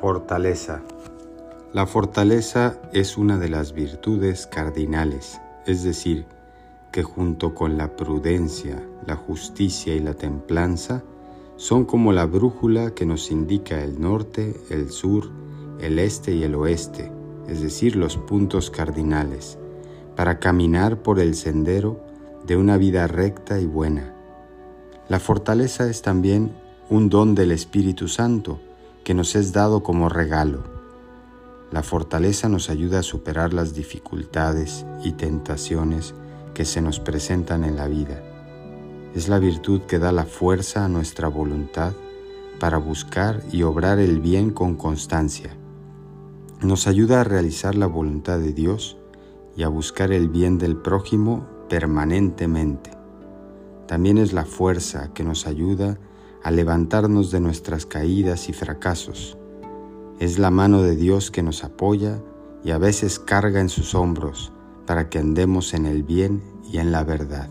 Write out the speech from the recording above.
Fortaleza. La fortaleza es una de las virtudes cardinales, es decir, que junto con la prudencia, la justicia y la templanza, son como la brújula que nos indica el norte, el sur, el este y el oeste, es decir, los puntos cardinales, para caminar por el sendero de una vida recta y buena. La fortaleza es también un don del Espíritu Santo, que nos es dado como regalo. La fortaleza nos ayuda a superar las dificultades y tentaciones que se nos presentan en la vida. Es la virtud que da la fuerza a nuestra voluntad para buscar y obrar el bien con constancia. Nos ayuda a realizar la voluntad de Dios y a buscar el bien del prójimo permanentemente. También es la fuerza que nos ayuda a levantarnos de nuestras caídas y fracasos. Es la mano de Dios que nos apoya y a veces carga en sus hombros para que andemos en el bien y en la verdad.